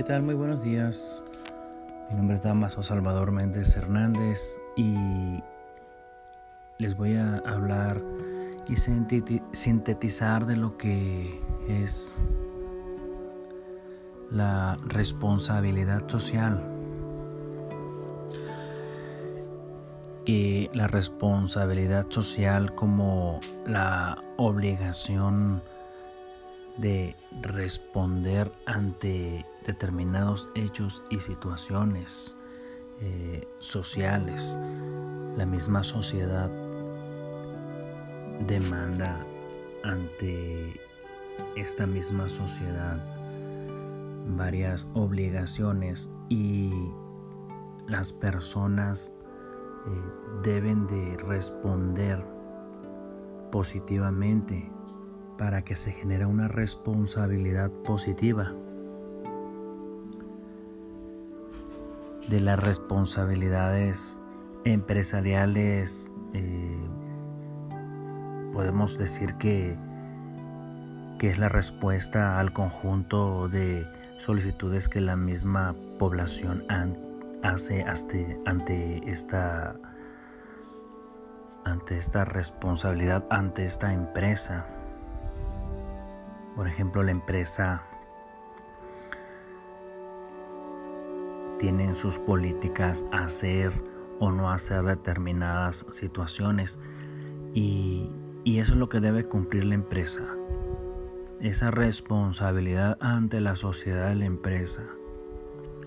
¿Qué tal? Muy buenos días. Mi nombre es Damaso Salvador Méndez Hernández y les voy a hablar y sintetizar de lo que es la responsabilidad social. Y la responsabilidad social como la obligación de responder ante determinados hechos y situaciones eh, sociales. La misma sociedad demanda ante esta misma sociedad varias obligaciones y las personas eh, deben de responder positivamente para que se genere una responsabilidad positiva. De las responsabilidades empresariales, eh, podemos decir que, que es la respuesta al conjunto de solicitudes que la misma población hace ante esta ante esta responsabilidad ante esta empresa. Por ejemplo, la empresa tiene sus políticas hacer o no hacer determinadas situaciones y, y eso es lo que debe cumplir la empresa. Esa responsabilidad ante la sociedad de la empresa.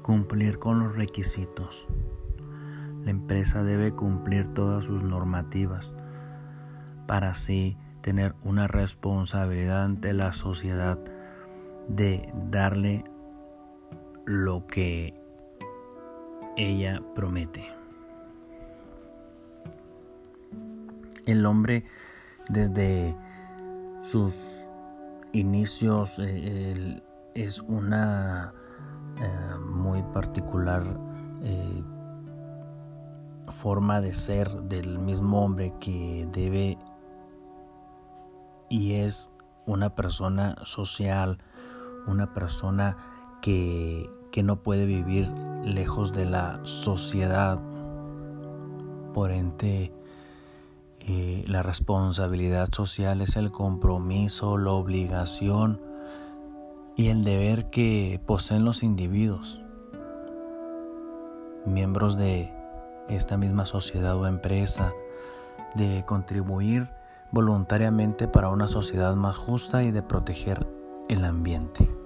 Cumplir con los requisitos. La empresa debe cumplir todas sus normativas para así tener una responsabilidad ante la sociedad de darle lo que ella promete. El hombre desde sus inicios eh, es una eh, muy particular eh, forma de ser del mismo hombre que debe y es una persona social, una persona que, no puede vivir lejos de la sociedad. Por ende, eh, la responsabilidad social es el compromiso, la obligación y el deber que poseen los individuos, miembros de esta misma sociedad o empresa, de contribuir voluntariamente para una sociedad más justa y de proteger el ambiente.